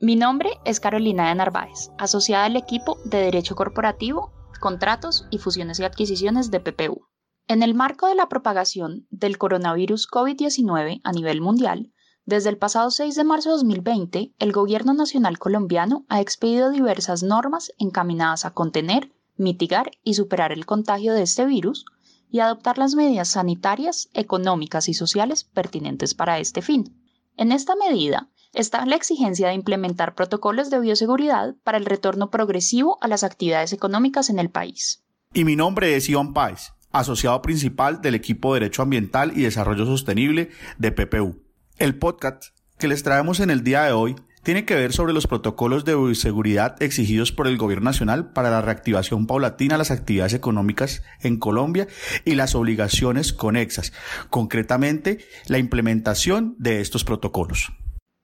Mi nombre es Carolina de Narváez, asociada al equipo de Derecho Corporativo, Contratos y Fusiones y Adquisiciones de PPU. En el marco de la propagación del coronavirus COVID-19 a nivel mundial, desde el pasado 6 de marzo de 2020, el Gobierno Nacional colombiano ha expedido diversas normas encaminadas a contener, mitigar y superar el contagio de este virus y adoptar las medidas sanitarias, económicas y sociales pertinentes para este fin. En esta medida está la exigencia de implementar protocolos de bioseguridad para el retorno progresivo a las actividades económicas en el país. Y mi nombre es Iván Páez, asociado principal del equipo de Derecho Ambiental y Desarrollo Sostenible de PPU. El podcast que les traemos en el día de hoy tiene que ver sobre los protocolos de bioseguridad exigidos por el Gobierno Nacional para la reactivación paulatina de las actividades económicas en Colombia y las obligaciones conexas, concretamente la implementación de estos protocolos.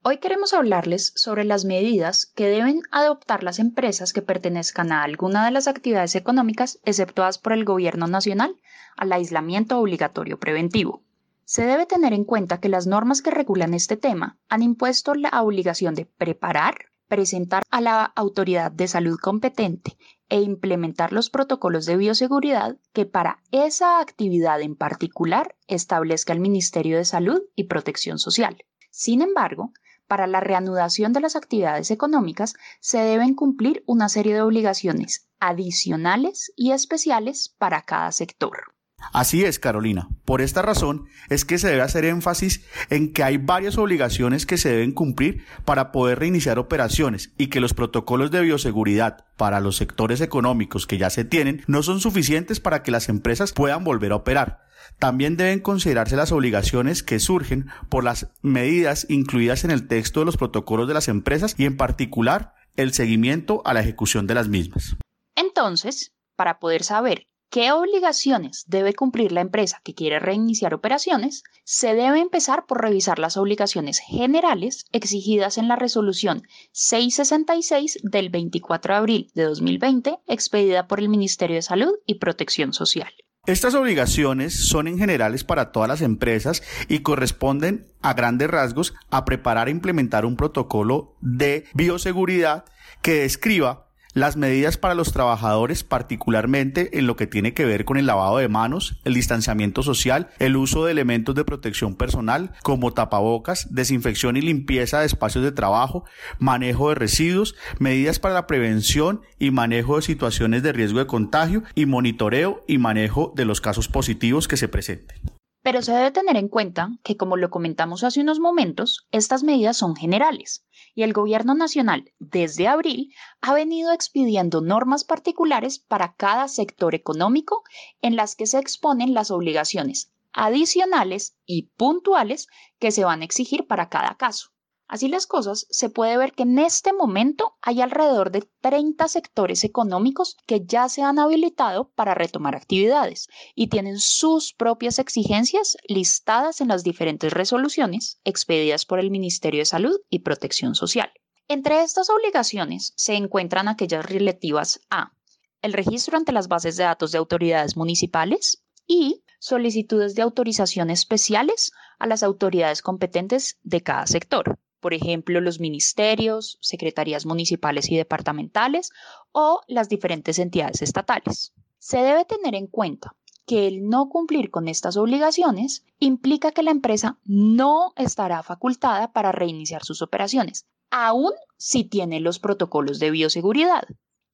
Hoy queremos hablarles sobre las medidas que deben adoptar las empresas que pertenezcan a alguna de las actividades económicas exceptuadas por el Gobierno Nacional al aislamiento obligatorio preventivo. Se debe tener en cuenta que las normas que regulan este tema han impuesto la obligación de preparar, presentar a la autoridad de salud competente e implementar los protocolos de bioseguridad que para esa actividad en particular establezca el Ministerio de Salud y Protección Social. Sin embargo, para la reanudación de las actividades económicas se deben cumplir una serie de obligaciones adicionales y especiales para cada sector. Así es, Carolina. Por esta razón es que se debe hacer énfasis en que hay varias obligaciones que se deben cumplir para poder reiniciar operaciones y que los protocolos de bioseguridad para los sectores económicos que ya se tienen no son suficientes para que las empresas puedan volver a operar. También deben considerarse las obligaciones que surgen por las medidas incluidas en el texto de los protocolos de las empresas y en particular el seguimiento a la ejecución de las mismas. Entonces, para poder saber qué obligaciones debe cumplir la empresa que quiere reiniciar operaciones, se debe empezar por revisar las obligaciones generales exigidas en la resolución 666 del 24 de abril de 2020, expedida por el Ministerio de Salud y Protección Social. Estas obligaciones son en generales para todas las empresas y corresponden a grandes rasgos a preparar e implementar un protocolo de bioseguridad que describa las medidas para los trabajadores, particularmente en lo que tiene que ver con el lavado de manos, el distanciamiento social, el uso de elementos de protección personal como tapabocas, desinfección y limpieza de espacios de trabajo, manejo de residuos, medidas para la prevención y manejo de situaciones de riesgo de contagio y monitoreo y manejo de los casos positivos que se presenten. Pero se debe tener en cuenta que, como lo comentamos hace unos momentos, estas medidas son generales y el Gobierno Nacional, desde abril, ha venido expidiendo normas particulares para cada sector económico en las que se exponen las obligaciones adicionales y puntuales que se van a exigir para cada caso. Así las cosas, se puede ver que en este momento hay alrededor de 30 sectores económicos que ya se han habilitado para retomar actividades y tienen sus propias exigencias listadas en las diferentes resoluciones expedidas por el Ministerio de Salud y Protección Social. Entre estas obligaciones se encuentran aquellas relativas a el registro ante las bases de datos de autoridades municipales y solicitudes de autorización especiales a las autoridades competentes de cada sector por ejemplo, los ministerios, secretarías municipales y departamentales o las diferentes entidades estatales. Se debe tener en cuenta que el no cumplir con estas obligaciones implica que la empresa no estará facultada para reiniciar sus operaciones, aun si tiene los protocolos de bioseguridad.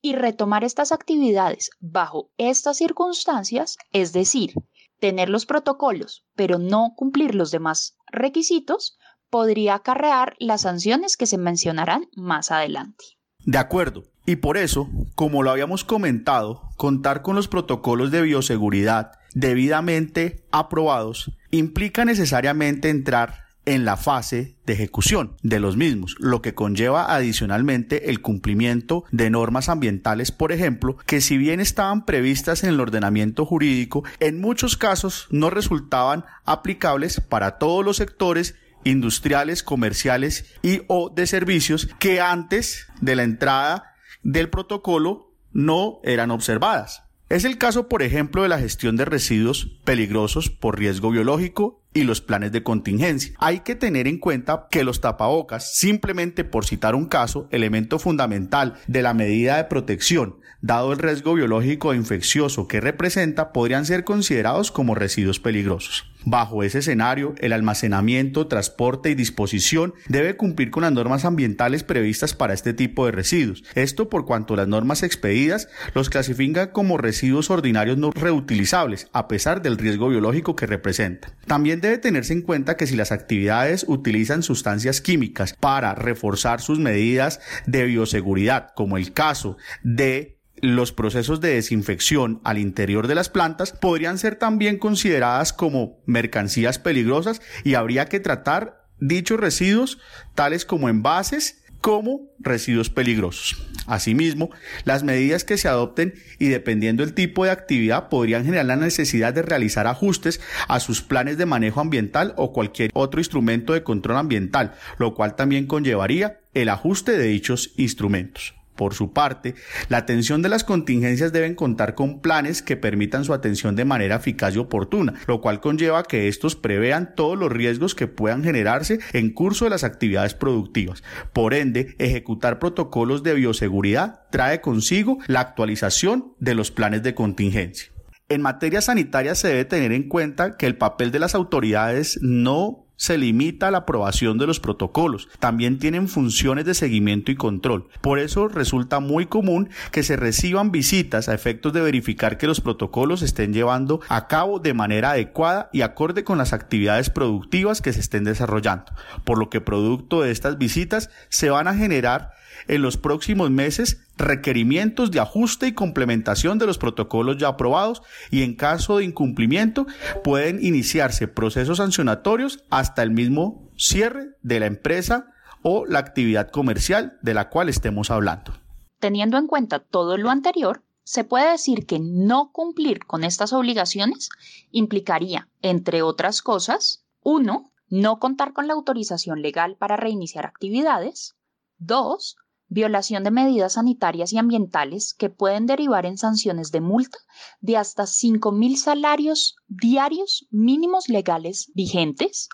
Y retomar estas actividades bajo estas circunstancias, es decir, tener los protocolos, pero no cumplir los demás requisitos, podría acarrear las sanciones que se mencionarán más adelante. De acuerdo. Y por eso, como lo habíamos comentado, contar con los protocolos de bioseguridad debidamente aprobados implica necesariamente entrar en la fase de ejecución de los mismos, lo que conlleva adicionalmente el cumplimiento de normas ambientales, por ejemplo, que si bien estaban previstas en el ordenamiento jurídico, en muchos casos no resultaban aplicables para todos los sectores industriales, comerciales y o de servicios que antes de la entrada del protocolo no eran observadas. Es el caso, por ejemplo, de la gestión de residuos peligrosos por riesgo biológico y los planes de contingencia. Hay que tener en cuenta que los tapabocas, simplemente por citar un caso, elemento fundamental de la medida de protección, dado el riesgo biológico e infeccioso que representa, podrían ser considerados como residuos peligrosos. Bajo ese escenario, el almacenamiento, transporte y disposición debe cumplir con las normas ambientales previstas para este tipo de residuos. Esto por cuanto las normas expedidas los clasifican como residuos ordinarios no reutilizables, a pesar del riesgo biológico que representan. También debe tenerse en cuenta que si las actividades utilizan sustancias químicas para reforzar sus medidas de bioseguridad, como el caso de los procesos de desinfección al interior de las plantas podrían ser también consideradas como mercancías peligrosas y habría que tratar dichos residuos tales como envases como residuos peligrosos. Asimismo, las medidas que se adopten y dependiendo del tipo de actividad podrían generar la necesidad de realizar ajustes a sus planes de manejo ambiental o cualquier otro instrumento de control ambiental, lo cual también conllevaría el ajuste de dichos instrumentos. Por su parte, la atención de las contingencias deben contar con planes que permitan su atención de manera eficaz y oportuna, lo cual conlleva que estos prevean todos los riesgos que puedan generarse en curso de las actividades productivas. Por ende, ejecutar protocolos de bioseguridad trae consigo la actualización de los planes de contingencia. En materia sanitaria se debe tener en cuenta que el papel de las autoridades no se limita a la aprobación de los protocolos, también tienen funciones de seguimiento y control. Por eso resulta muy común que se reciban visitas a efectos de verificar que los protocolos estén llevando a cabo de manera adecuada y acorde con las actividades productivas que se estén desarrollando, por lo que producto de estas visitas se van a generar en los próximos meses requerimientos de ajuste y complementación de los protocolos ya aprobados y en caso de incumplimiento pueden iniciarse procesos sancionatorios hasta el mismo cierre de la empresa o la actividad comercial de la cual estemos hablando. Teniendo en cuenta todo lo anterior, se puede decir que no cumplir con estas obligaciones implicaría, entre otras cosas, 1. No contar con la autorización legal para reiniciar actividades. 2 violación de medidas sanitarias y ambientales que pueden derivar en sanciones de multa de hasta 5.000 salarios diarios mínimos legales vigentes.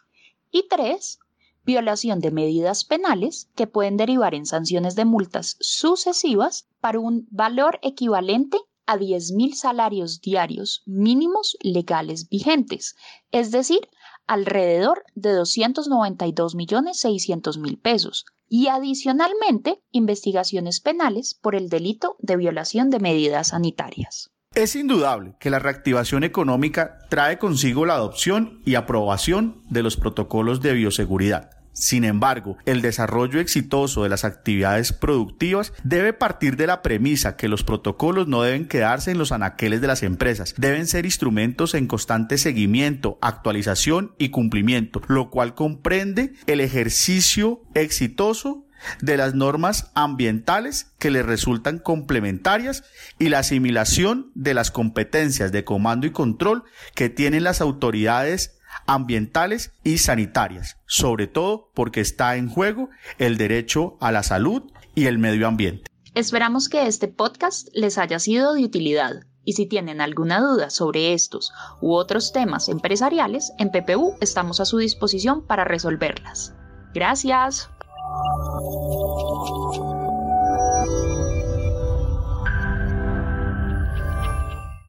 Y tres, violación de medidas penales que pueden derivar en sanciones de multas sucesivas para un valor equivalente a 10.000 salarios diarios mínimos legales vigentes, es decir, alrededor de 292.600.000 pesos, y adicionalmente investigaciones penales por el delito de violación de medidas sanitarias. Es indudable que la reactivación económica trae consigo la adopción y aprobación de los protocolos de bioseguridad. Sin embargo, el desarrollo exitoso de las actividades productivas debe partir de la premisa que los protocolos no deben quedarse en los anaqueles de las empresas, deben ser instrumentos en constante seguimiento, actualización y cumplimiento, lo cual comprende el ejercicio exitoso de las normas ambientales que le resultan complementarias y la asimilación de las competencias de comando y control que tienen las autoridades ambientales y sanitarias, sobre todo porque está en juego el derecho a la salud y el medio ambiente. Esperamos que este podcast les haya sido de utilidad y si tienen alguna duda sobre estos u otros temas empresariales, en PPU estamos a su disposición para resolverlas. Gracias.